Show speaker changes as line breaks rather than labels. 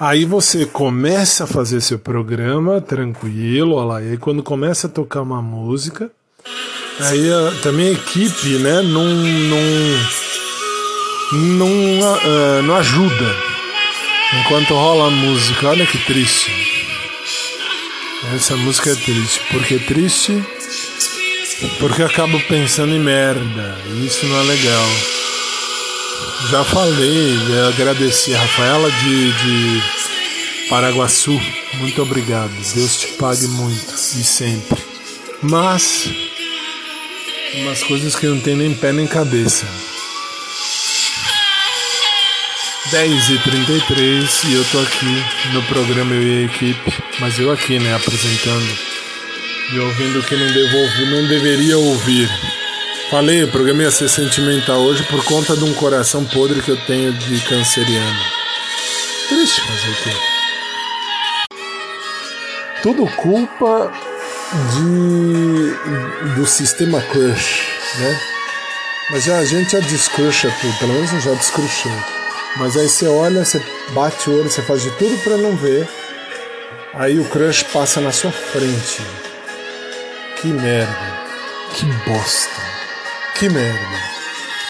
Aí você começa a fazer seu programa tranquilo, olha lá, e aí quando começa a tocar uma música, aí a, também a equipe, né, não, não, não, uh, não ajuda enquanto rola a música. Olha que triste. Essa música é triste. Por que triste? Porque eu acabo pensando em merda. E isso não é legal. Já falei, agradeci a Rafaela de, de Paraguaçu. Muito obrigado. Deus te pague muito e sempre. Mas umas coisas que não tem nem pé nem cabeça. 10h33 e eu tô aqui no programa Eu e a equipe, mas eu aqui, né, apresentando e ouvindo o que não, devo, não deveria ouvir. Falei, o programa ia ser sentimental hoje por conta de um coração podre que eu tenho de canceriano. Triste fazer o quê? Tudo culpa de do sistema crush, né? Mas a gente já descruxa tudo, pelo menos eu já descruchei. Mas aí você olha, você bate o olho, você faz de tudo para não ver. Aí o crush passa na sua frente. Que merda. Que bosta. Que merda.